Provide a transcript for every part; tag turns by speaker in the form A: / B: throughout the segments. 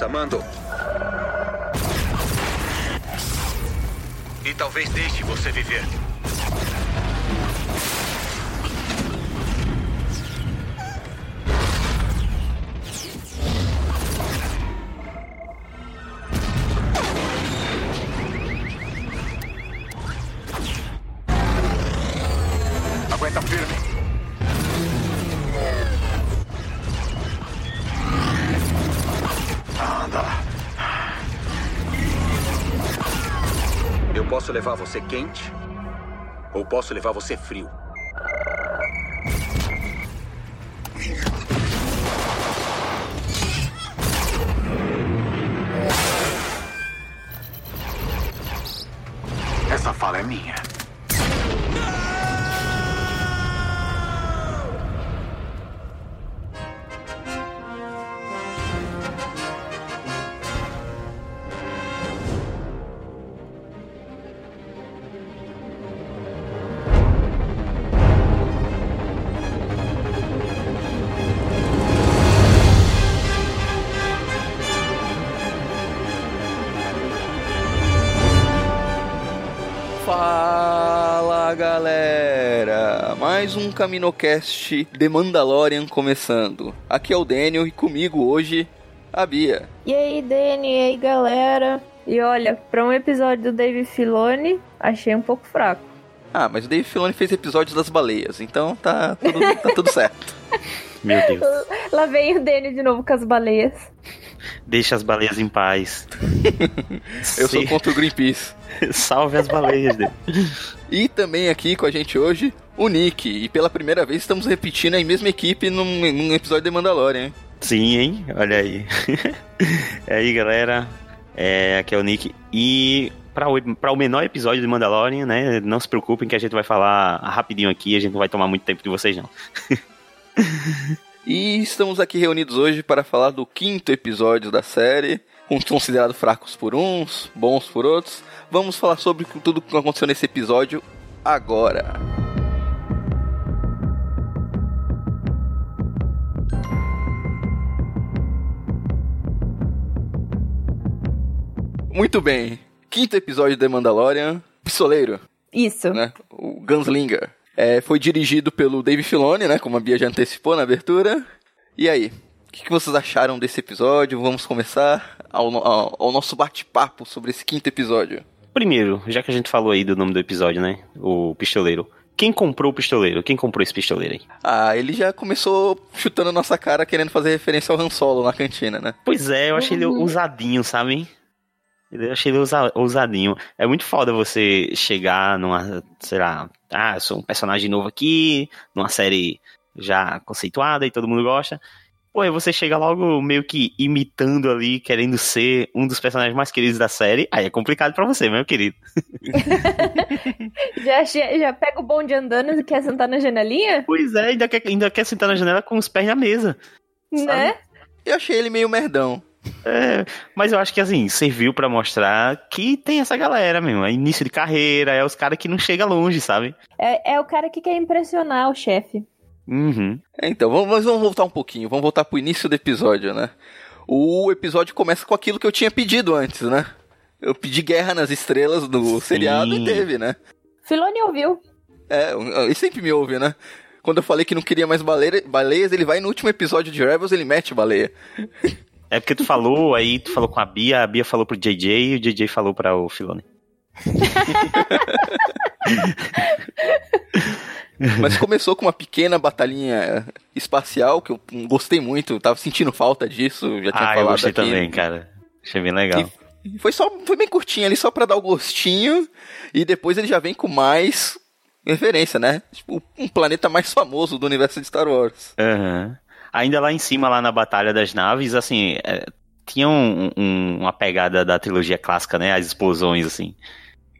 A: Entregue a criança, mando.
B: E talvez deixe você viver.
A: Posso levar você quente ou posso levar você frio. Essa fala é minha.
C: CaminoCast The Mandalorian começando. Aqui é o Daniel e comigo hoje a Bia.
D: E aí, Dani, e aí, galera? E olha, pra um episódio do Dave Filoni, achei um pouco fraco.
C: Ah, mas o Dave Filoni fez episódios das baleias, então tá tudo, tá tudo certo.
E: Meu Deus.
D: Lá vem o Dani de novo com as baleias.
E: Deixa as baleias em paz.
C: Eu sou contra o Greenpeace.
E: Salve as baleias dele.
C: E também aqui com a gente hoje, o Nick. E pela primeira vez estamos repetindo a mesma equipe num, num episódio de Mandalorian, hein?
E: Sim, hein? Olha aí. e aí, galera. É, aqui é o Nick. E para o, pra o menor episódio de Mandalorian, né? Não se preocupem que a gente vai falar rapidinho aqui. A gente não vai tomar muito tempo de vocês, não.
C: E estamos aqui reunidos hoje para falar do quinto episódio da série, uns considerados fracos por uns, bons por outros. Vamos falar sobre tudo que aconteceu nesse episódio agora. Muito bem. Quinto episódio de Mandalorian, Pistoleiro,
D: Isso.
C: né? O Gunslinger. É, foi dirigido pelo Dave Filoni, né? Como a Bia já antecipou na abertura. E aí? O que, que vocês acharam desse episódio? Vamos começar ao, ao- ao nosso bate-papo sobre esse quinto episódio.
E: Primeiro, já que a gente falou aí do nome do episódio, né? O pistoleiro. Quem comprou o pistoleiro? Quem comprou esse pistoleiro aí?
C: Ah, ele já começou chutando a nossa cara, querendo fazer referência ao Han Solo na cantina, né?
E: Pois é, eu achei ele ousadinho, sabe? Eu achei ele ousa- ousadinho. É muito foda você chegar numa, sei lá, ah, eu sou um personagem novo aqui, numa série já conceituada e todo mundo gosta. Pô, aí você chega logo meio que imitando ali, querendo ser um dos personagens mais queridos da série. Aí é complicado pra você, meu querido.
D: Já, já pega o bonde andando e quer sentar na janelinha?
E: Pois é, ainda quer, ainda quer sentar na janela com os pés na mesa.
D: Né?
C: Eu achei ele meio merdão.
E: É, mas eu acho que assim, serviu pra mostrar que tem essa galera mesmo. É início de carreira, é os caras que não chega longe, sabe?
D: É, é o cara que quer impressionar o chefe.
E: Uhum.
C: É, Então, vamos, mas vamos voltar um pouquinho. Vamos voltar pro início do episódio, né? O episódio começa com aquilo que eu tinha pedido antes, né? Eu pedi guerra nas estrelas do seriado e teve, né?
D: Filone ouviu.
C: É, ele sempre me ouve, né? Quando eu falei que não queria mais baleia, baleias, ele vai no último episódio de Rebels, ele mete baleia.
E: É porque tu falou, aí tu falou com a Bia, a Bia falou pro JJ e o JJ falou pra o Filone.
C: Mas começou com uma pequena batalhinha espacial que eu gostei muito, eu tava sentindo falta disso, já tinha
E: Ah, eu
C: falado
E: gostei
C: aqui.
E: também, cara. Achei bem legal.
C: Foi só foi bem curtinho ali só pra dar o gostinho e depois ele já vem com mais referência, né? Tipo, um planeta mais famoso do universo de Star Wars.
E: Aham. Ainda lá em cima, lá na Batalha das Naves, assim, é, tinha um- um- uma pegada da trilogia clássica, né? As explosões, assim.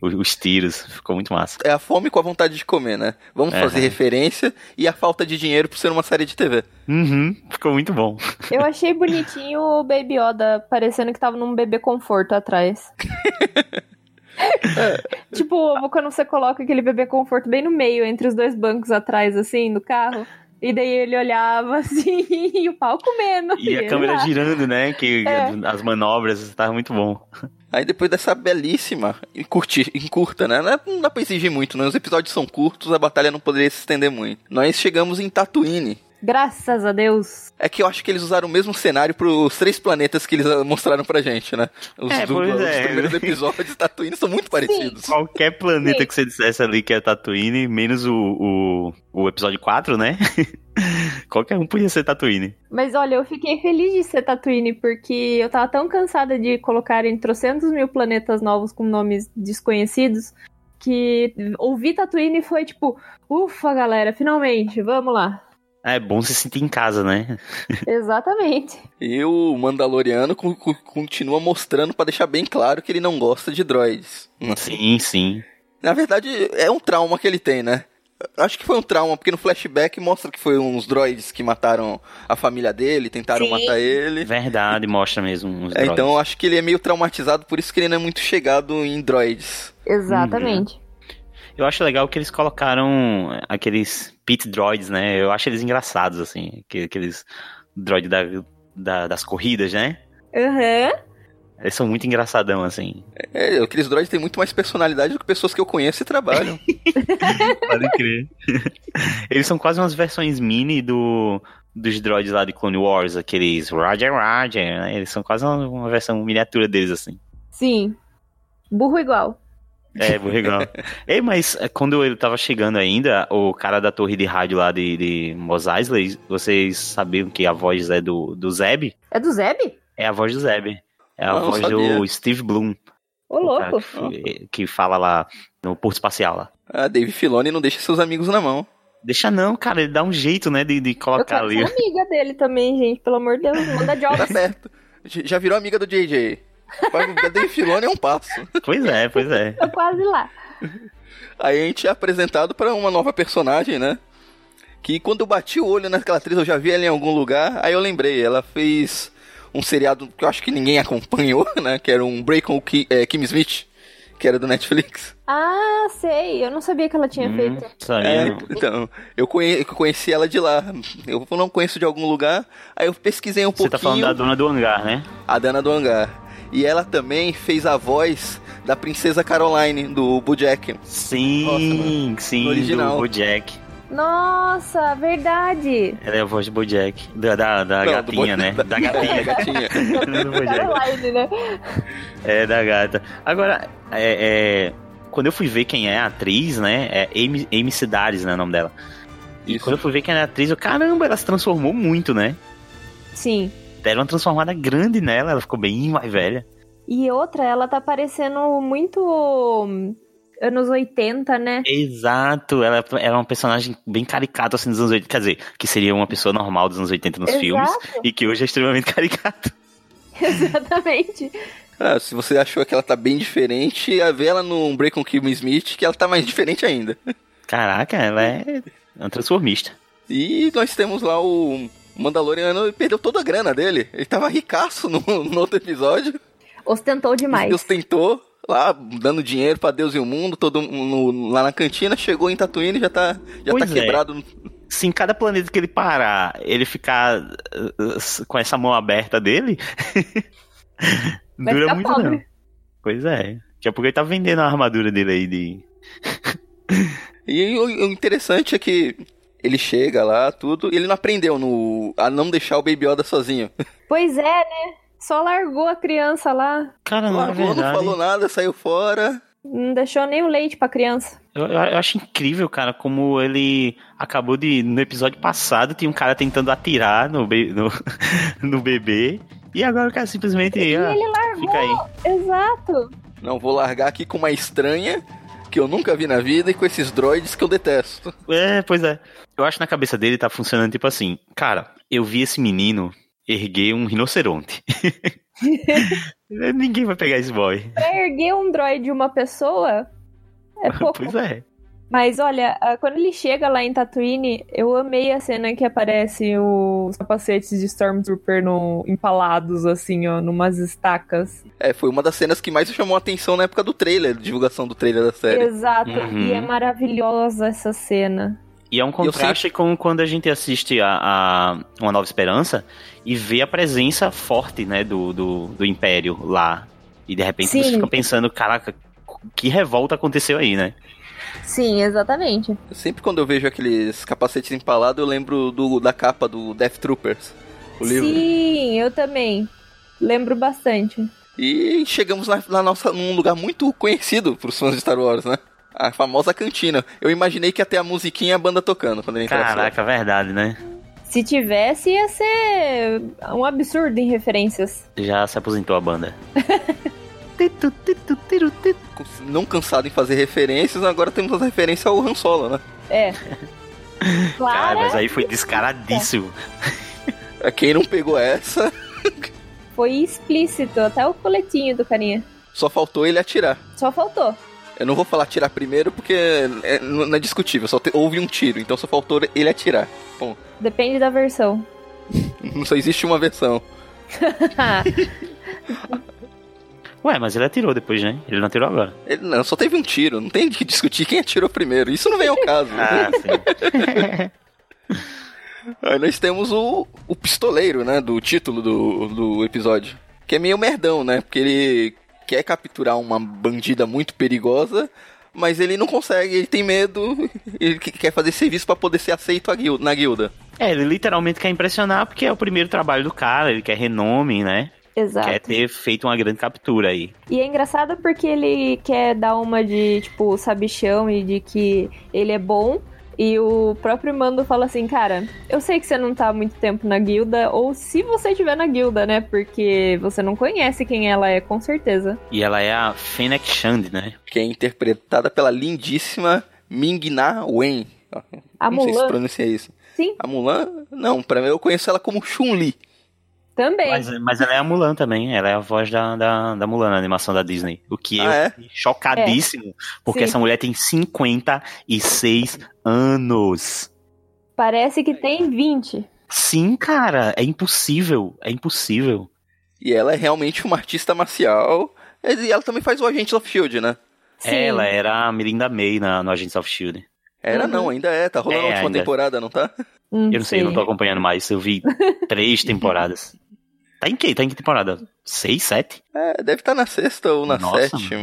E: Os, os tiros, ficou muito massa.
C: É a fome com a vontade de comer, né? Vamos fazer referência e a falta de dinheiro por ser uma série de TV.
E: Uhum, ficou muito bom.
D: Eu achei bonitinho o Baby Yoda parecendo que tava num bebê conforto atrás. tipo, quando você coloca aquele bebê conforto bem no meio, entre os dois bancos atrás, assim, do carro. E daí ele olhava assim, e o pau comendo.
E: E a câmera
D: lá.
E: girando, né? Que
D: É.
E: as manobras, tava muito bom.
C: Aí depois dessa belíssima e curti, e curta, né? Não é- Não dá pra exigir muito, né? Os episódios são curtos, a batalha não poderia se estender muito. Nós chegamos em Tatooine.
D: Graças a Deus.
C: É que eu acho que eles usaram o mesmo cenário pros três planetas que eles ah, mostraram pra gente, né? Os,
E: É,
C: do- os
E: é.
C: primeiros episódios de Tatooine são muito parecidos.
E: Qualquer planeta
D: Sim.
E: que você dissesse ali que é Tatooine, menos o, o, o episódio 4, né? Qualquer um podia ser Tatooine.
D: Mas olha, eu fiquei feliz de ser Tatooine, porque eu tava tão cansada de colocarem trocentos mil planetas novos com nomes desconhecidos, que ouvir Tatooine foi tipo, ufa, galera, finalmente, vamos lá.
E: É bom se sentir em casa, né?
D: Exatamente.
C: E o Mandaloriano co- co- continua mostrando pra deixar bem claro que ele não gosta de droids.
E: Sim, sim.
C: Na verdade, é um trauma que ele tem, né? Acho que foi um trauma, porque no flashback mostra que foi uns droids que mataram a família dele, tentaram
D: Sim.
C: matar ele.
E: Verdade, mostra mesmo uns
C: É, então
E: droids.
C: eu acho que ele é meio traumatizado, por isso que ele não é muito chegado em droids.
D: Exatamente.
E: Eu acho legal que eles colocaram aqueles pit droids, né? Eu acho eles engraçados, assim. aquele- Aqueles droids da, da- das corridas, né?
D: Aham.
E: Eles são muito engraçadão, assim.
C: É, aqueles droids têm muito mais personalidade do que pessoas que eu conheço e trabalham.
E: Pode crer. Eles são quase umas versões mini do, dos droids lá de Clone Wars, aqueles Roger Roger, né? Eles são quase uma, uma versão miniatura deles, assim.
D: Sim. Burro igual.
E: É, legal. Ei, mas é, quando ele tava chegando ainda, o cara da torre de rádio lá de, de Mos Eisley, vocês sabiam que a voz é do, do Zeb?
D: É do Zeb?
E: É a voz do Zeb. É a
C: Não,
E: voz
C: sabia.
E: do Steve Bloom.
D: Ô, louco.
E: que, que fala lá no Porto Espacial lá.
C: Ah, Dave Filoni não deixa seus amigos na mão.
E: Deixa não, cara, ele dá um jeito, né, de, de
D: Eu
E: colocar
D: quero
E: ali.
D: ser amiga dele também, gente. Pelo amor de Deus, manda
C: Tá
D: jobs.
C: perto. J- Já virou amiga do JJ. A Dave Filoni é um passo.
E: Pois é, pois é.
D: Tô quase lá.
C: Aí a gente é apresentado pra uma nova personagem, né? Que quando eu bati o olho naquela atriz, eu já vi ela em algum lugar, aí eu lembrei, ela fez um seriado que eu acho que ninguém acompanhou, né? Que era um Break Ki- é, Kim Smith, que era do Netflix.
D: Ah, sei. Eu não sabia que ela tinha
E: Hum,
D: feito.
E: sabia
C: É, então, eu conhe- eu conheci ela de lá. Eu não conheço de algum lugar, aí eu pesquisei um
E: Você tá falando
C: pouquinho.
E: da dona do hangar, né?
C: A Dana do Hangar. E ela também fez a voz da princesa Caroline, do Bojack.
E: Sim, sim,
C: no original.
E: do Bojack.
D: Nossa, verdade.
E: Ela é a voz do Bojack. Da, da, da
C: Não,
E: gatinha, né?
C: da-
E: Da gatinha.
C: da gatinha.
D: Caroline, né?
E: É, da gata. Agora, é, é, quando eu fui ver quem é a atriz, né? É Amy, Amy Sedaris, né? O nome dela. E
C: Isso.
E: quando eu fui ver quem é a atriz, eu, caramba, ela se transformou muito, né?
D: Sim.
E: Deram uma transformada grande nela, ela ficou bem mais velha.
D: E outra, ela tá parecendo muito anos 80, né?
E: Exato, ela era uma personagem bem caricata assim dos anos 80. Quer dizer, que seria uma pessoa normal dos anos 80 nos
D: Exato.
E: filmes e que hoje é extremamente caricato.
D: Exatamente.
C: Ah, se você achou que ela tá bem diferente, a ver ela num Break com Kim Smith, que ela tá mais diferente ainda.
E: Caraca, ela é uma transformista.
C: E nós temos lá o O Mandaloriano perdeu toda a grana dele. Ele tava ricaço no, no outro episódio.
D: Ostentou demais.
C: Ostentou lá, dando dinheiro para Deus e o mundo, todo no, lá na cantina, chegou em Tatooine e já tá, já tá quebrado.
E: É. Se em cada planeta que ele parar, ele ficar uh, com essa mão aberta dele, dura muito pobre. não. Pois é. Daqui a pouco ele tá vendendo a armadura dele aí de.
C: e o interessante é que ele chega lá, tudo, e ele não aprendeu no, a não deixar o Baby Yoda sozinho.
D: Pois é, né? Só largou a criança lá.
E: Cara, não, largou,
C: não falou nada, saiu fora.
D: Não deixou nem o leite pra criança.
E: Eu, eu, acho incrível, cara, como ele acabou de. No episódio passado, tinha um cara tentando atirar no, be, no, no bebê. E agora o cara simplesmente.
D: E
E: ah,
D: ele largou.
E: Fica aí.
D: Exato.
C: Não, vou largar aqui com uma estranha que eu nunca vi na vida e com esses droids que eu detesto.
E: É, pois é. Eu acho que na cabeça dele tá funcionando tipo assim. Cara, eu vi esse menino erguer um rinoceronte. Ninguém vai pegar esse boy.
D: Pra erguer um droid de uma pessoa é pouco.
E: Pois é.
D: Mas olha, quando ele chega lá em Tatooine, eu amei a cena que aparece os capacetes de Stormtrooper no, empalados, assim, ó, numas estacas.
C: É, foi uma das cenas que mais chamou a atenção na época do trailer, divulgação do trailer da série.
D: Exato, uhum. e é maravilhosa essa cena.
E: E é um contraste sempre... com quando a gente assiste a, a, Uma Nova Esperança e vê a presença forte, né, do, do, do Império lá. E de repente Sim. você fica pensando, caraca, que revolta aconteceu aí, né?
D: Sim, exatamente.
C: Sempre quando eu vejo aqueles capacetes empalados, eu lembro do, da capa do Death Troopers, o livro.
D: Sim, eu também. Lembro bastante.
C: E chegamos na, na nossa, num lugar muito conhecido para os fãs de Star Wars, né? A famosa cantina. Eu imaginei que ia ter a musiquinha e a banda tocando quando ele entrasse.
E: Caraca, verdade, né?
D: Se tivesse, ia ser um absurdo em referências.
E: Já se aposentou a banda.
C: Não cansado em fazer referências, agora temos as referências ao Han Solo, né?
D: É.
E: Cara, mas aí foi descaradíssimo.
C: É. Quem não pegou essa.
D: Foi explícito, até o coletinho do carinha.
C: Só faltou ele atirar.
D: Só faltou.
C: Eu não vou falar atirar primeiro porque é, não é discutível, só te, houve um tiro, então só faltou ele atirar. Bom.
D: Depende da versão.
C: só existe uma versão.
E: Ué, mas ele atirou depois, né? Ele não atirou agora.
C: Ele não, só teve um tiro. Não tem que discutir quem atirou primeiro. Isso não vem ao caso.
E: ah, sim.
C: Aí nós temos o, o pistoleiro, né? Do título do, do episódio. Que é meio merdão, né? Porque ele quer capturar uma bandida muito perigosa, mas ele não consegue, ele tem medo, ele quer fazer serviço para poder ser aceito na guilda.
E: É, ele literalmente quer impressionar porque é o primeiro trabalho do cara, ele quer renome, né?
D: Exato.
E: Quer ter feito uma grande captura aí.
D: E é engraçado porque ele quer dar uma de, tipo, sabichão e de que ele é bom. E o próprio Mando fala assim, cara, eu sei que você não tá há muito tempo na guilda, ou se você estiver na guilda, né? Porque você não conhece quem ela é, com certeza.
E: E ela é a Fennec Shand, né?
C: Que é interpretada pela lindíssima Ming-Na Wen.
D: A
C: não
D: Mulan.
C: sei se pronuncia isso.
D: Sim.
C: A Mulan, não, pra mim eu conheço ela como Chun-Li.
D: Também.
E: Mas, mas, ela é a Mulan também. Ela é a voz da, da, da Mulan na animação da Disney. O que ah, é chocadíssimo. É. Porque Sim. essa mulher tem 56 anos.
D: Parece que tem 20.
E: Sim, cara. É impossível. É impossível.
C: E ela é realmente uma artista marcial. E ela também faz o Agents of Shield, né?
E: Sim. Ela era a Melinda May na, no Agents of Shield.
C: Era uhum. não, ainda é. Tá rolando é, a última ainda. temporada, não tá?
E: Hum, eu não sei, eu não tô acompanhando mais. Eu vi três temporadas. Tá em que? Tá em que temporada? Seis, sete?
C: É, deve estar tá na sexta ou na Nossa, sétima.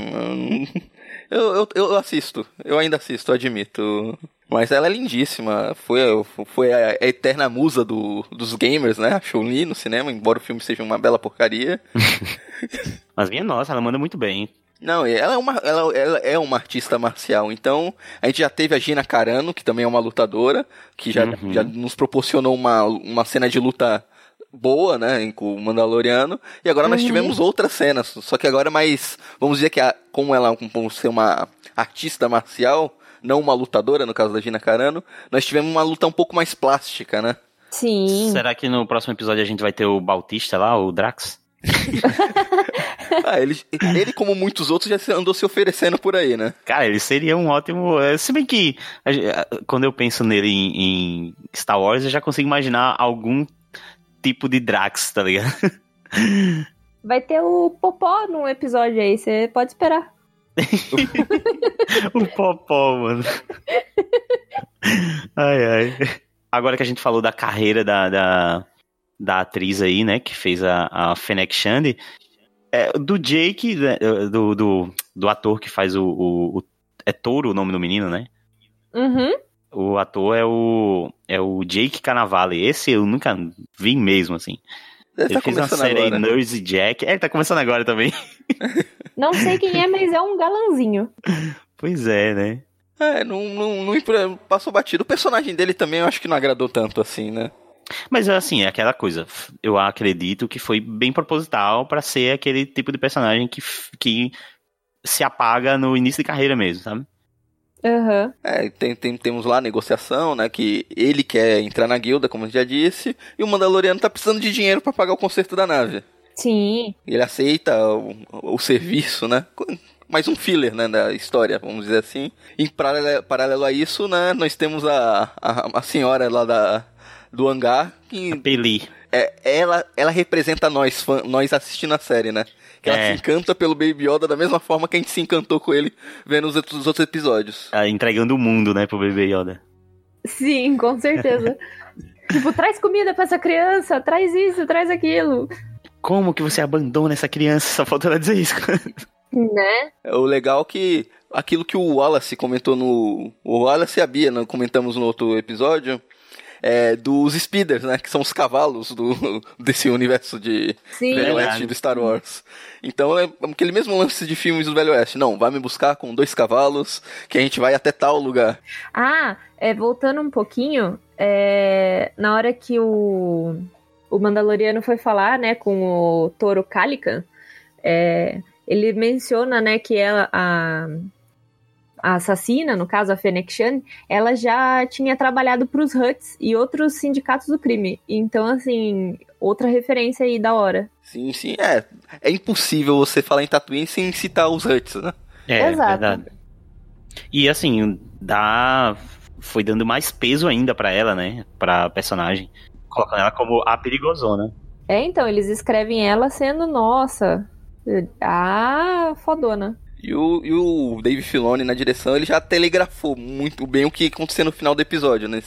C: Eu, eu, eu assisto, eu ainda assisto, admito. Mas ela é lindíssima. Foi, foi a eterna musa do, dos gamers, né? A Chun-Li no cinema, embora o filme seja uma bela porcaria.
E: Mas minha nossa, ela manda muito bem.
C: Não, ela é, uma, ela, ela, é uma artista marcial. Então, a gente já teve a Gina Carano, que também é uma lutadora, que já, uhum. já nos proporcionou uma, uma cena de luta boa, né, com o Mandaloriano, e agora uhum. nós tivemos outras cenas, só que agora é mais, vamos dizer que a, como ela como ser uma artista marcial, não uma lutadora, no caso da Gina Carano, nós tivemos uma luta um pouco mais plástica, né?
D: Sim.
E: Será que no próximo episódio a gente vai ter o Bautista lá, o Drax?
C: ah, ele, ele, como muitos outros, já andou se oferecendo por aí, né?
E: Cara, ele seria um ótimo. Eh, se bem que quando eu penso nele em, em Star Wars, eu já consigo imaginar algum tipo de Drax, tá ligado?
D: Vai ter o Popó num episódio aí, você pode esperar.
E: o Popó, mano. Ai, ai. Agora que a gente falou da carreira da, da, da atriz aí, né, que fez a, a Fennec Shand, é, do Jake, né, do, do, do ator que faz o, o, o, É Touro o nome do menino, né?
D: Uhum.
E: O ator é o. É o Jake Canavale. Esse eu nunca vi mesmo, assim.
C: Ele,
E: Ele
C: tá
E: fez uma série aí. Nurse Jack. É, ele tá começando agora também.
D: Não sei quem é, mas é um galanzinho.
E: Pois é, né?
C: É, não, não, não passou batido. O personagem dele também eu acho que não agradou tanto assim, né?
E: Mas assim, é aquela coisa. Eu acredito que foi bem proposital pra ser aquele tipo de personagem que, que se apaga no início de carreira mesmo, sabe?
D: Aham.
C: É, tem, tem- temos lá a negociação, né? Que ele quer entrar na guilda, como eu já disse, e o Mandaloriano tá precisando de dinheiro pra pagar o conserto da nave.
D: Sim.
C: Ele aceita o, o serviço, né? Mais um filler, né, da história, vamos dizer assim. Em paralelo, paralelo a isso, né, nós temos a, a, a senhora lá da, do hangar, que
E: Peli.
C: é, ela, ela representa nós, fã, nós assistindo a série, né? Que ela
E: É.
C: se encanta pelo Baby Yoda da mesma forma que a gente se encantou com ele vendo os outros, os outros episódios.
E: Ah, entregando o mundo, né, pro bebê Yoda.
D: Sim, com certeza. tipo, traz comida pra essa criança, traz isso, traz aquilo.
E: Como que você abandona essa criança? Só falta ela dizer isso.
D: Né?
C: É O legal que aquilo que o Wallace comentou no. O Wallace e a Bia, né, comentamos no outro episódio. É, dos speeders, né? Que são os cavalos do, desse universo de
D: Sim.
C: Velho. Oeste do Star Wars. Então é aquele mesmo lance de filmes do Velho Oeste. Não, vai me buscar com dois cavalos, que a gente vai até tal lugar.
D: Ah, é, voltando um pouquinho, é, na hora que o, o Mandaloriano foi falar, né, com o Toro Calican, é, ele menciona, né, que ela, a, a assassina, no caso a Fennec Shand, ela já tinha trabalhado para os Huts e outros sindicatos do crime. Então, assim, outra referência aí da hora.
C: Sim, sim, é. É impossível você falar em Tatooine sem citar os Huts, né?
E: É,
D: Exato.
E: verdade. E assim, dá. Foi dando mais peso ainda pra ela, né? Pra personagem. Colocando ela como a perigosona.
D: É, então, eles escrevem ela sendo, nossa, a fodona.
C: E o, e o Dave Filoni na direção, ele já telegrafou muito bem o que ia acontecer no final do episódio, né?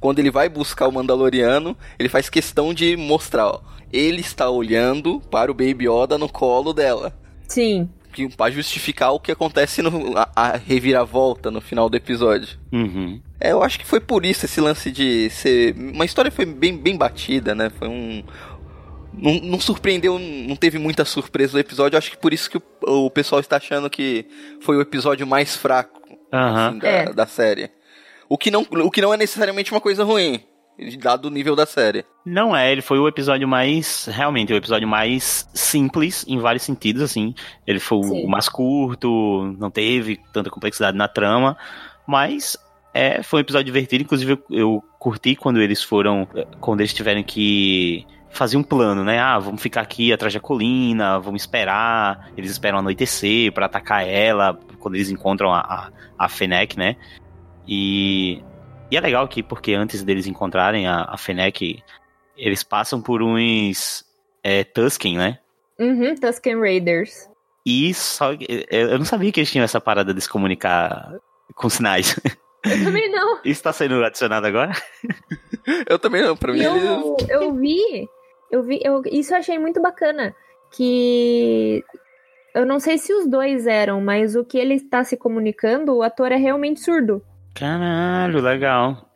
C: Quando ele vai buscar o Mandaloriano, ele faz questão de mostrar, ó, ele está olhando para o Baby Yoda no colo dela.
D: Sim.
C: Que, pra justificar o que acontece no, a, a reviravolta no final do episódio.
E: Uhum.
C: É, eu acho que foi por isso esse lance de ser. Uma história foi bem, bem batida, né? Foi um. Não, não surpreendeu, não teve muita surpresa no episódio. Acho que por isso que o, o pessoal está achando que foi o episódio mais fraco assim, da,
D: É.
C: da série. O que, não, o que não é necessariamente uma coisa ruim, dado o nível da série.
E: Não é, ele foi o episódio mais. Realmente, o episódio mais simples em vários sentidos, assim. Ele foi o-
D: Sim.
E: o mais curto, não teve tanta complexidade na trama, mas. É, foi um episódio divertido, inclusive eu, eu curti quando eles foram. Quando eles tiveram que fazer um plano, né? Ah, vamos ficar aqui atrás da colina, vamos esperar. Eles esperam anoitecer pra atacar ela, quando eles encontram a, a, a Fennec, né? E, e é legal aqui, porque antes deles encontrarem a, a Fennec, eles passam por uns é, Tusken, né?
D: Uhum, Tusken Raiders.
E: E só. Eu eu não sabia que eles tinham essa parada de se comunicar com sinais.
D: Eu também não.
E: Isso tá sendo adicionado agora?
C: Eu também não, pra mim.
D: Eu, eu vi, eu vi, eu, isso eu achei muito bacana, que eu não sei se os dois eram, mas o que ele está se comunicando, o ator é realmente surdo.
E: Caralho, legal.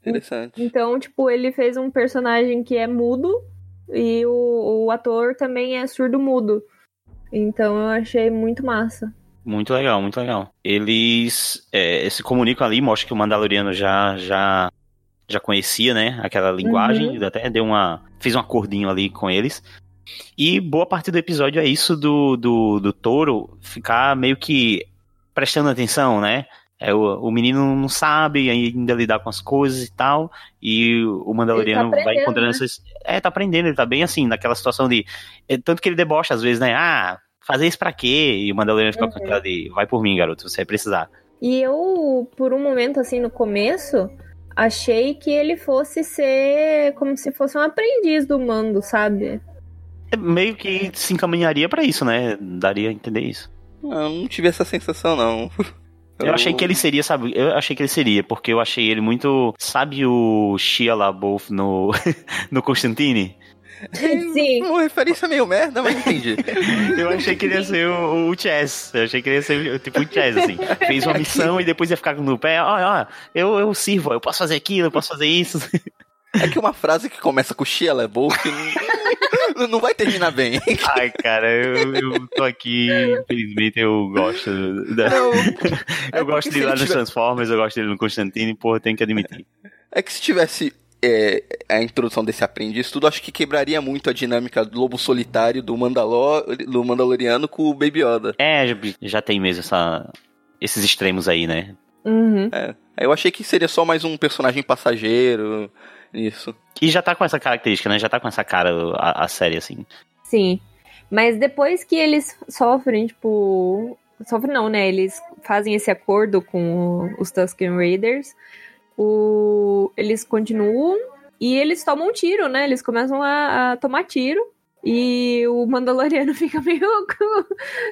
C: Interessante.
D: Então, tipo, ele fez um personagem que é mudo e o, o ator também é surdo-mudo. Então eu achei muito massa.
E: Muito legal, muito legal. Eles é, se comunicam ali, mostra que o Mandaloriano já já já conhecia, né, aquela linguagem,
D: Uhum.
E: até deu uma fez um acordinho ali com eles. E boa parte do episódio é isso do do, do touro ficar meio que prestando atenção, né? É, o, o menino não sabe ainda lidar com as coisas e tal, e o Mandaloriano vai
D: aprendendo,
E: encontrando
D: né?
E: essas. É, tá aprendendo, ele tá bem assim, naquela situação de. é, tanto que ele debocha às vezes, né? Ah, fazer isso pra quê? E o Mandaloriano fica com
D: Uhum.
E: aquela de vai por mim, garoto, você vai precisar.
D: E eu, por um momento, assim, no começo, achei que ele fosse ser como se fosse um aprendiz do mando, sabe?
E: É meio que se encaminharia pra isso, né? Daria a entender isso.
C: Eu não tive essa sensação, não.
E: Eu achei que ele seria, sabe? Eu achei que ele seria, porque eu achei ele muito. Sabe o Shia LaBeouf no, no Constantine?
D: Sim.
C: Uma referência meio merda, mas entendi.
E: Eu achei que ele ia ser o, o Chess. Eu achei que ele ia ser tipo o Chess, assim. Fez uma missão e depois ia ficar no pé. Olha, olha, eu, eu sirvo, eu posso fazer aquilo, eu posso fazer isso.
C: É que uma frase que começa com Shia LaBeouf não, não vai terminar bem.
E: Ai, cara, eu, eu tô aqui, infelizmente eu gosto. Da...
C: Não,
E: eu gosto dele lá nos
C: tiver-
E: Transformers, eu gosto dele no Constantine, porra, tenho que admitir.
C: É que se tivesse é, a introdução desse aprendiz, tudo acho que quebraria muito a dinâmica do lobo solitário do, Mandalor, do Mandaloriano com o Baby Yoda.
E: É, já, já tem mesmo essa, esses extremos aí, né?
D: Uhum.
C: É, eu achei que seria só mais um personagem passageiro nisso.
E: E já tá com essa característica, né? Já tá com essa cara a, a série, assim.
D: Sim. Mas depois que eles sofrem, tipo. Sofrem não, né? Eles fazem esse acordo com os Tusken Raiders. O... Eles continuam e eles tomam um tiro, né? Eles começam a, a tomar tiro. E o Mandaloriano fica meio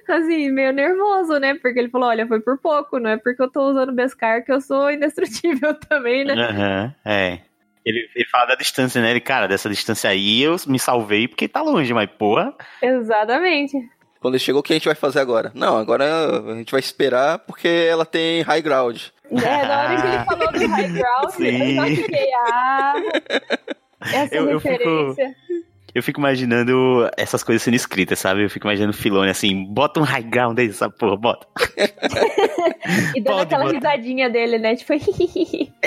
D: assim, meio nervoso, né? Porque ele falou: olha, foi por pouco, não é porque eu tô usando Beskar que eu sou indestrutível também, né?
E: Aham, é. Ele, ele fala da distância, né? Ele, cara, dessa distância aí eu me salvei porque tá longe, mas porra.
D: Exatamente.
C: Quando ele chegou, o que a gente vai fazer agora? Não, agora a gente vai esperar porque ela tem high ground.
D: É, na hora que ele falou do high ground, eu já
E: Sim.
D: fiquei, ah, essa
E: Eu- eu fico-
D: referência.
E: Eu fico imaginando essas coisas sendo escritas, sabe? Eu fico imaginando o Filone assim, bota um high ground aí, essa porra, bota.
D: E dando
E: Pode
D: aquela
E: botar.
D: risadinha dele, né? Tipo,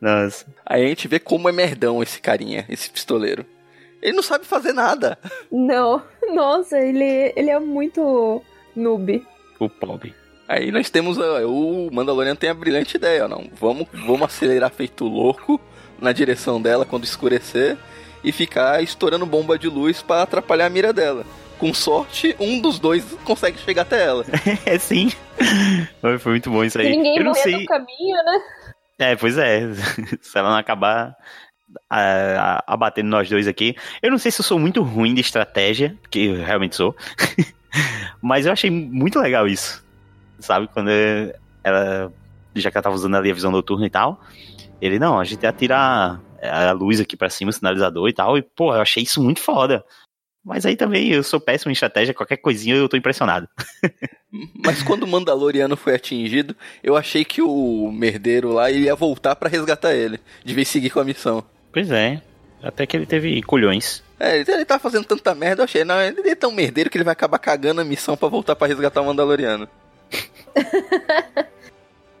E: Nossa.
C: Aí a gente vê como é merdão esse carinha, esse pistoleiro. Ele não sabe fazer nada.
D: não, nossa, ele, ele é muito noob.
E: O pobre.
C: Aí nós temos ó, o Mandaloriano tem a brilhante ideia, ó, não. Vamos, vamos acelerar feito louco na direção dela quando escurecer e ficar estourando bomba de luz pra atrapalhar a mira dela. Com sorte, um dos dois consegue chegar até ela.
E: É sim. Foi muito bom isso aí.
D: Se ninguém
E: eu não
D: morrer
E: sei.
D: no caminho, né?
E: É, pois é. se ela não acabar abatendo nós dois aqui. Eu não sei se eu sou muito ruim de estratégia, que eu realmente sou. Mas eu achei muito legal isso. Sabe? Quando ela. Já que ela tava usando ali a visão noturna e tal. Ele, não, a gente atira a, a luz aqui pra cima, o sinalizador e tal. E, pô, eu achei isso muito foda. Mas aí também eu sou péssimo em estratégia, qualquer coisinha eu tô impressionado.
C: Mas quando o Mandaloriano foi atingido, eu achei que o merdeiro lá ia voltar pra resgatar ele. Devia seguir com a missão.
E: Pois é. Até que ele teve colhões.
C: É, ele, ele tá fazendo tanta merda, eu achei. Não, ele é tão merdeiro que ele vai acabar cagando a missão pra voltar pra resgatar o Mandaloriano.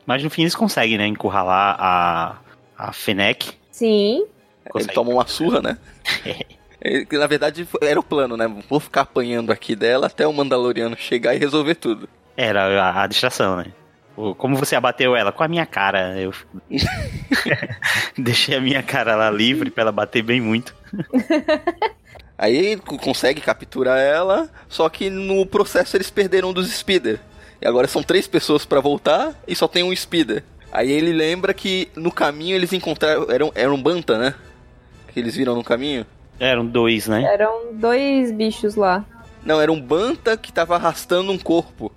E: Mas no fim eles conseguem, né? Encurralar a, a Fennec.
D: Sim.
C: Ele
E: Consegue.
C: toma uma surra, né? Ele, que, na verdade era o plano, né? Vou ficar apanhando aqui dela até o Mandaloriano chegar e resolver tudo.
E: Era a, a distração, né? O- Como você abateu ela? Com a minha cara. Eu deixei a minha cara lá livre pra ela bater bem muito.
C: Aí ele co- consegue capturar ela, só que no processo eles perderam um dos Speeder. E agora são três pessoas pra voltar e só tem um Speeder. Aí ele lembra que no caminho eles encontraram. Era um, era um Banta, né? Que eles viram no caminho.
E: Eram dois, né?
D: Eram dois bichos lá.
C: Não, era um Banta que tava arrastando um corpo.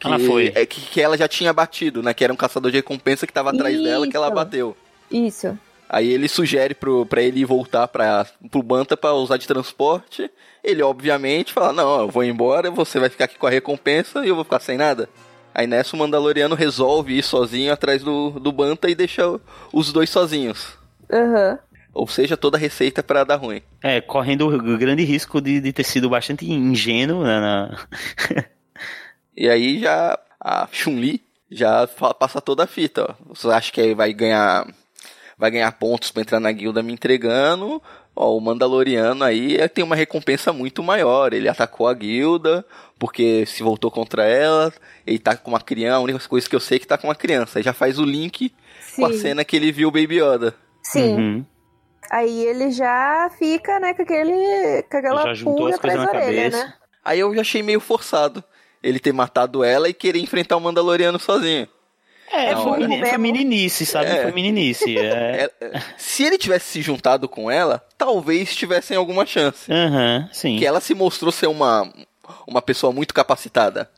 C: Que,
E: Ela foi.
C: É, que, que ela já tinha batido, né? Que era um caçador de recompensa que tava atrás dela que ela
D: Isso.
C: bateu.
D: Isso.
C: Aí ele sugere pro, pra ele voltar pra, pro Banta pra usar de transporte. Ele, obviamente, fala: Não, eu vou embora, você vai ficar aqui com a recompensa e eu vou ficar sem nada. Aí nessa o Mandaloriano resolve ir sozinho atrás do, do Banta e deixa os dois sozinhos.
D: Aham.
C: Ou seja, toda a receita pra dar ruim.
E: É, correndo o grande risco de, de ter sido bastante ingênuo né, na-
C: E aí já a Chun-Li já passa toda a fita. Ó. Você acha que aí vai ganhar vai ganhar pontos pra entrar na guilda me entregando? Ó, o Mandaloriano aí tem uma recompensa muito maior. Ele atacou a guilda porque se voltou contra ela. Ele tá com uma criança. A única coisa que eu sei é que tá com uma criança. Aí já faz o link com a
D: Sim.
C: cena que ele viu o Baby Yoda.
D: Sim.
E: Uhum.
D: Aí ele já fica, né, com aquele. com aquela
E: Já juntou
D: pulga
E: as coisas
D: atrás
E: na
D: da orelha,
E: cabeça.
D: né?
C: Aí eu já achei meio forçado ele ter matado ela e querer enfrentar o Mandaloriano sozinho.
E: É,
C: Na
E: foi,
C: hora.
E: meni- foi meninice, sabe?
C: É.
E: Foi meninice. É.
C: É, é, se ele tivesse se juntado com ela, talvez tivessem alguma chance.
E: Aham, sim.
C: Que ela se mostrou ser uma, uma pessoa muito capacitada.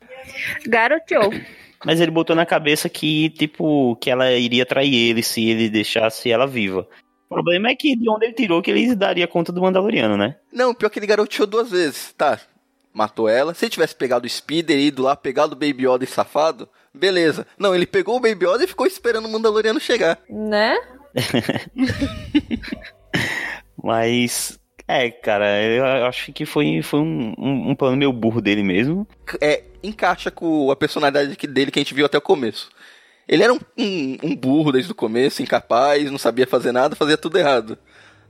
D: Garoteou.
E: Mas ele botou na cabeça que, tipo, que ela iria trair ele se ele deixasse ela viva. O problema é que de onde ele tirou que ele daria conta do Mandaloriano, né?
C: Não, pior que ele garoteou duas vezes. Tá, matou ela. Se ele tivesse pegado o Speeder, ido lá, pegado o Baby Yoda e safado, beleza. Não, ele pegou o Baby Yoda e ficou esperando o Mandaloriano chegar.
D: Né?
E: Mas, é, cara, eu acho que foi, foi um, um, um plano meio burro dele mesmo.
C: É, encaixa com a personalidade que- dele que a gente viu até o começo. Ele era um, um, um burro desde o começo, incapaz, não sabia fazer nada, fazia tudo errado.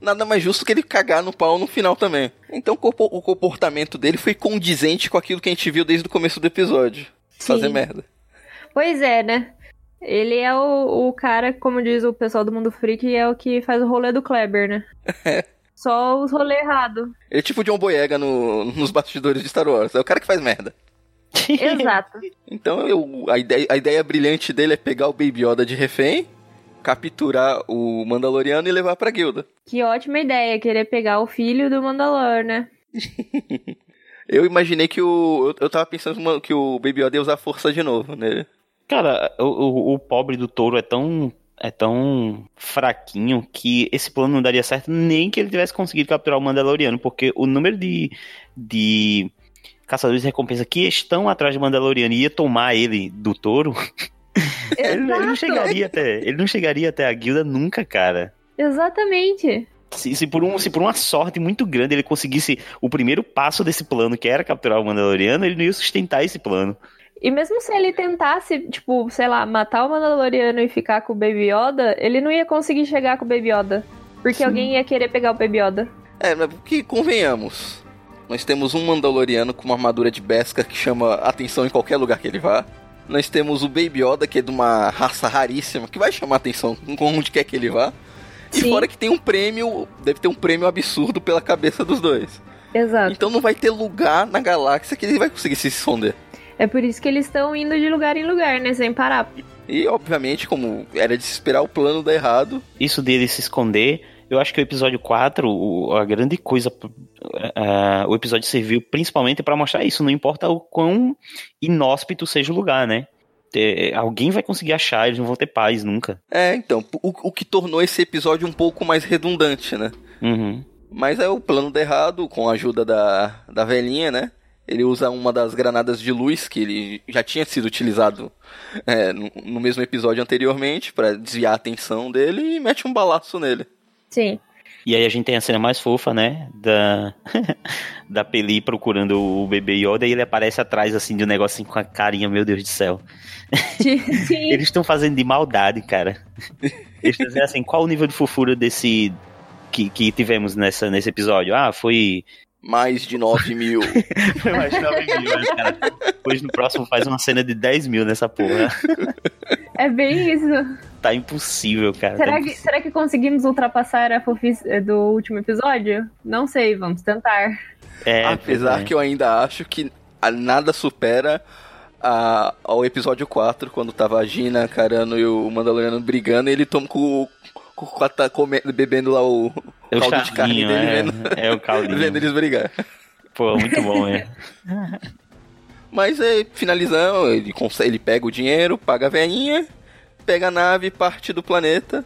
C: Nada mais justo que ele cagar no pau no final também. Então o corpo- o comportamento dele foi condizente com aquilo que a gente viu desde o começo do episódio. Fazer
D: Sim.
C: merda.
D: Pois é, né? Ele é o, o cara, como diz o pessoal do Mundo Freak, é o que faz o rolê do Kleber, né? Só os rolê errado.
C: Ele é tipo o John Boyega no, nos bastidores de Star Wars. É o cara que faz merda.
D: Exato.
C: Então eu, a, ideia, a ideia brilhante dele é pegar o Baby Yoda de refém, capturar o Mandaloriano e levar pra guilda.
D: Que ótima ideia, querer pegar o filho do Mandalor, né?
C: Eu imaginei que o. Eu, eu tava pensando que o Baby Yoda ia usar força de novo nele.
E: Cara, o, o, o pobre do touro é tão. É tão fraquinho que esse plano não daria certo nem que ele tivesse conseguido capturar o Mandaloriano, porque o número de, de caçadores de recompensa que estão atrás do Mandaloriano e ia tomar ele do touro, ele, ele não chegaria até, ele não chegaria até a guilda nunca, cara.
D: Exatamente.
E: Se, se por um, se por uma sorte muito grande ele conseguisse o primeiro passo desse plano, que era capturar o Mandaloriano, ele não ia sustentar esse plano.
D: E mesmo se ele tentasse, tipo, sei lá, matar o Mandaloriano e ficar com o Baby Yoda, ele não ia conseguir chegar com o Baby Yoda. Porque alguém ia querer pegar o Baby Yoda.
C: É, mas que convenhamos. Nós temos um Mandaloriano com uma armadura de Beskar que chama atenção em qualquer lugar que ele vá. Nós temos o Baby Yoda, que é de uma raça raríssima, que vai chamar atenção onde quer que ele vá. E
D: Sim.
C: fora que tem um prêmio, deve ter um prêmio absurdo pela cabeça dos dois.
D: Exato.
C: Então não vai ter lugar na galáxia que ele vai conseguir se esconder.
D: É por isso que eles estão indo de lugar em lugar, né? Sem parar.
C: E obviamente, como era de se esperar o plano dar errado,
E: isso dele se esconder, eu acho que o episódio 4, o- a grande coisa, eh, o episódio serviu principalmente pra mostrar isso, não importa o quão inóspito seja o lugar, né? Eh, alguém vai conseguir achar, eles não vão ter paz nunca.
C: É, então, o, o que tornou esse episódio um pouco mais redundante, né?
E: Uhum.
C: Mas é o plano dá errado, com a ajuda da, da velhinha, né? Ele usa uma das granadas de luz que ele já tinha sido utilizado é, no, no mesmo episódio anteriormente pra desviar a atenção dele e mete um balaço nele.
D: Sim.
E: E aí a gente tem a cena mais fofa, né? Da, da Peli procurando o bebê Yoda e ele aparece atrás, assim, de um negocinho com a carinha, meu Deus do céu.
D: Sim.
E: Eles estão fazendo de maldade, cara. Eles estão dizendo assim, qual o nível de fofura desse. Que, que tivemos nessa, nesse episódio? Ah, foi.
C: Mais de 9 mil.
E: Foi mais de 9 mil, mas, cara. Depois no próximo faz uma cena de 10 mil nessa porra.
D: É bem isso.
E: Tá impossível, cara. tá
D: Será que,
E: impossível.
D: será que conseguimos ultrapassar a fofice do último episódio? Não sei, vamos tentar.
E: É,
C: Apesar
E: é.
C: que eu ainda acho que a- nada supera a- ao episódio 4, quando tava a Gina, Carano e o Mandaloriano brigando, e ele toma com, com, com tá comendo, bebendo lá o,
E: É o
C: caldo de carne
E: chardinho,
C: dele,
E: é,
C: vendo,
E: é o caldinho.
C: vendo eles brigar.
E: Pô, muito bom, é.
C: Mas aí, finalizando, ele, consegue, ele pega o dinheiro, paga a velhinha, pega a nave e parte do planeta.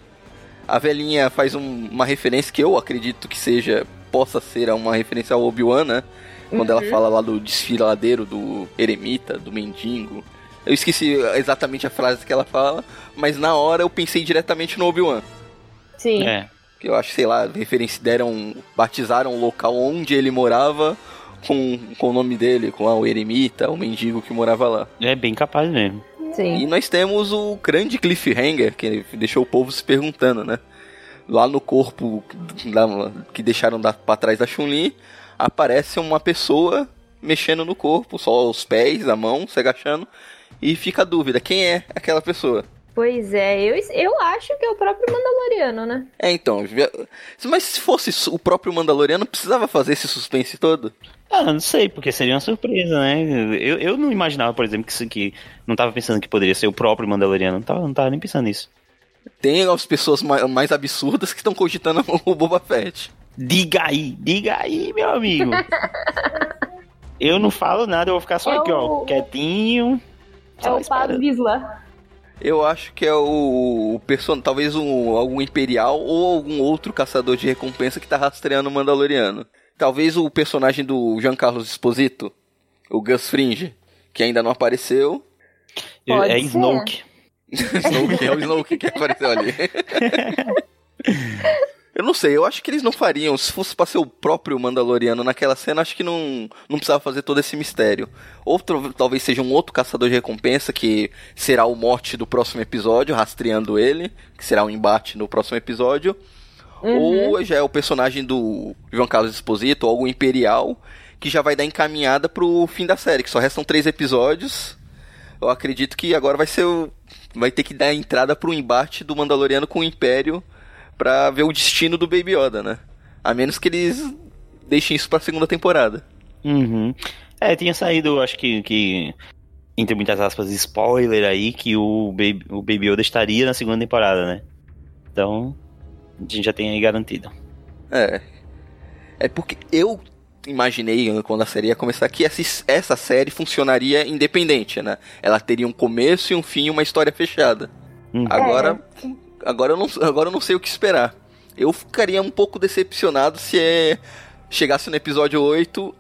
C: A velhinha faz um- uma referência que eu acredito que seja, possa ser uma referência ao Obi-Wan, né? Quando ela
D: Uhum.
C: fala lá do desfiladeiro do eremita, do mendigo. Eu esqueci exatamente a frase que ela fala, mas na hora eu pensei diretamente no Obi-Wan.
D: Sim.
E: É.
C: Que eu acho, sei lá, referência deram, batizaram o local onde ele morava com, com o nome dele, com ah, o eremita, o mendigo que morava lá.
E: É bem capaz mesmo.
D: Sim.
C: E nós temos o grande cliffhanger que deixou o povo se perguntando, né? Lá no corpo da- que deixaram da, pra trás da Chun-Li, aparece uma pessoa mexendo no corpo, só os pés, a mão, se agachando, e fica a dúvida, quem é aquela pessoa?
D: Pois é, eu, eu acho que é o próprio Mandaloriano, né?
C: É, então. Mas se fosse o próprio Mandaloriano, precisava fazer esse suspense todo?
E: Ah, não sei, porque seria uma surpresa, né? Eu, eu não imaginava, por exemplo, que, que não tava pensando que poderia ser o próprio Mandaloriano. Não tava, não tava nem pensando nisso.
C: Tem as pessoas mais, mais absurdas que estão cogitando o Boba Fett.
E: Diga aí, diga aí, meu amigo. eu não falo nada, eu vou ficar só é aqui, o... ó, quietinho.
D: É o Paz Bisla.
C: Eu acho que é o, o person... talvez um, algum imperial ou algum outro caçador de recompensa que tá rastreando o Mandaloriano. Talvez o personagem do Giancarlo Esposito, o Gus Fringe, que ainda não apareceu.
E: Pode é ser. Snoke.
C: Snoke, é o Snoke que apareceu ali. Eu não sei, eu acho que eles não fariam. Se fosse pra ser o próprio Mandaloriano naquela cena, acho que não, não precisava fazer todo esse mistério. Outro, talvez seja um outro caçador de recompensa, que será o mote do próximo episódio, rastreando ele, que será o um embate no próximo episódio. Uhum. Ou já é o personagem do João Carlos Esposito, ou algo imperial, que já vai dar encaminhada pro fim da série, que só restam três episódios. Eu acredito que agora vai ser o. Vai ter que dar entrada pro embate do Mandaloriano com o Império para ver o destino do Baby Yoda, né? A menos que eles deixem isso pra segunda temporada.
E: Uhum. É, tinha saído, acho que, que entre muitas aspas, spoiler aí, que o Baby, o Baby Yoda estaria na segunda temporada, né? Então, a gente já tem aí garantido.
C: É. É porque eu imaginei quando a série ia começar que essa, essa série funcionaria independente, né? Ela teria um começo e um fim e uma história fechada. Uhum. Agora, é. Agora eu não, agora eu não sei o que esperar. Eu ficaria um pouco decepcionado se é, chegasse no episódio 8,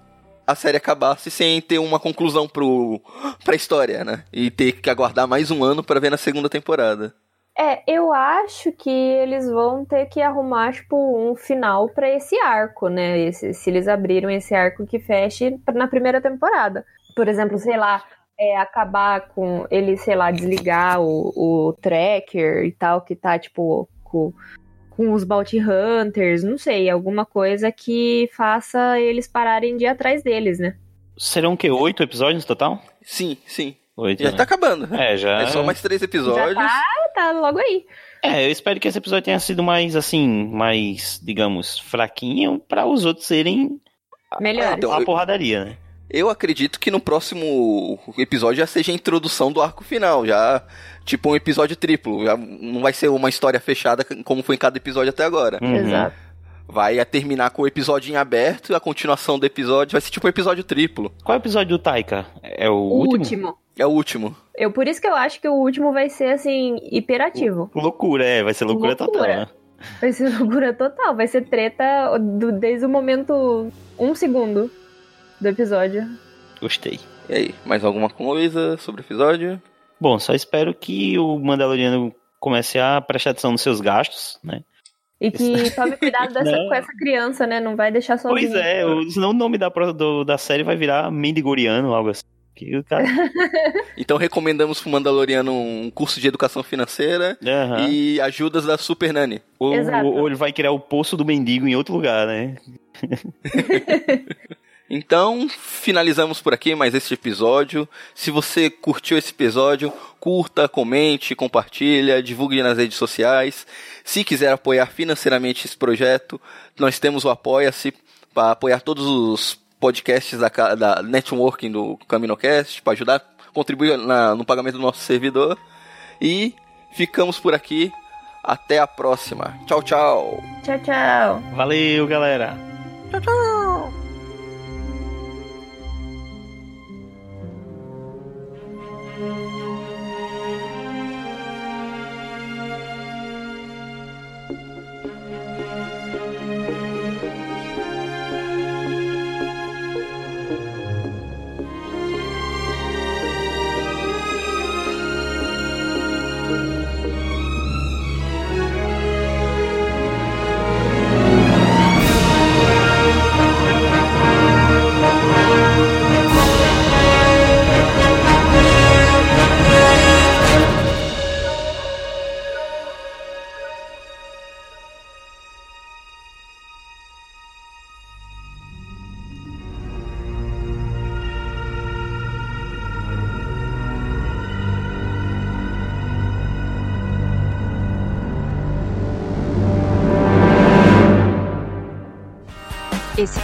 C: a série acabasse sem ter uma conclusão pro, pra história, né? E ter que aguardar mais um ano para ver na segunda temporada.
D: É, eu acho que eles vão ter que arrumar, tipo, um final para esse arco, né? Esse, se eles abriram esse arco que feche na primeira temporada. Por exemplo, sei lá, é, acabar com ele, sei lá, desligar o, o tracker e tal, que tá, tipo, com, com os Bounty Hunters, não sei, alguma coisa que faça eles pararem de ir atrás deles, né?
E: Serão o quê? Oito episódios no total?
C: Sim, sim.
E: Oito,
C: já
E: né?
C: tá acabando.
E: É, já.
C: É só mais três episódios.
D: Já tá, tá logo aí.
E: É, eu espero que esse episódio tenha sido mais, assim, mais, digamos, fraquinho para os outros serem
D: melhores.
E: Então, a porradaria, né?
C: Eu acredito que no próximo episódio já seja a introdução do arco final, já tipo um episódio triplo, já não vai ser uma história fechada como foi em cada episódio até agora.
D: Uhum. Exato.
C: Vai terminar com o episódio em aberto e a continuação do episódio vai ser tipo um episódio triplo.
E: Qual é o episódio do Taika? É o, o último? último?
C: É o último.
D: Eu por isso que eu acho que o último vai ser assim hiperativo.
E: Loucura, é, vai ser loucura, loucura. total, né?
D: Vai ser loucura total, vai ser treta do, desde o momento um segundo do episódio.
E: Gostei.
C: E aí, mais alguma coisa sobre o episódio?
E: Bom, só espero que o Mandaloriano comece a prestar atenção nos seus gastos, né?
D: E que tome cuidado dessa, com essa criança, né? Não vai deixar sozinho.
E: Pois é, o, senão o nome da, do, da série vai virar Mendigoriano, algo assim. Que cara...
C: então recomendamos pro Mandaloriano um curso de educação financeira
E: uhum.
C: e ajudas da Super Nani.
E: Ou, ou, ele vai criar o poço do mendigo em outro lugar, né?
C: Então, finalizamos por aqui mais este episódio. Se você curtiu esse episódio, curta, comente, compartilha, divulgue nas redes sociais. Se quiser apoiar financeiramente esse projeto, nós temos o Apoia-se para apoiar todos os podcasts da, da networking do CaminoCast, para ajudar, contribuir na, no pagamento do nosso servidor. E ficamos por aqui. Até a próxima. Tchau, tchau.
D: Tchau, tchau.
E: Valeu, galera.
D: Tchau, tchau.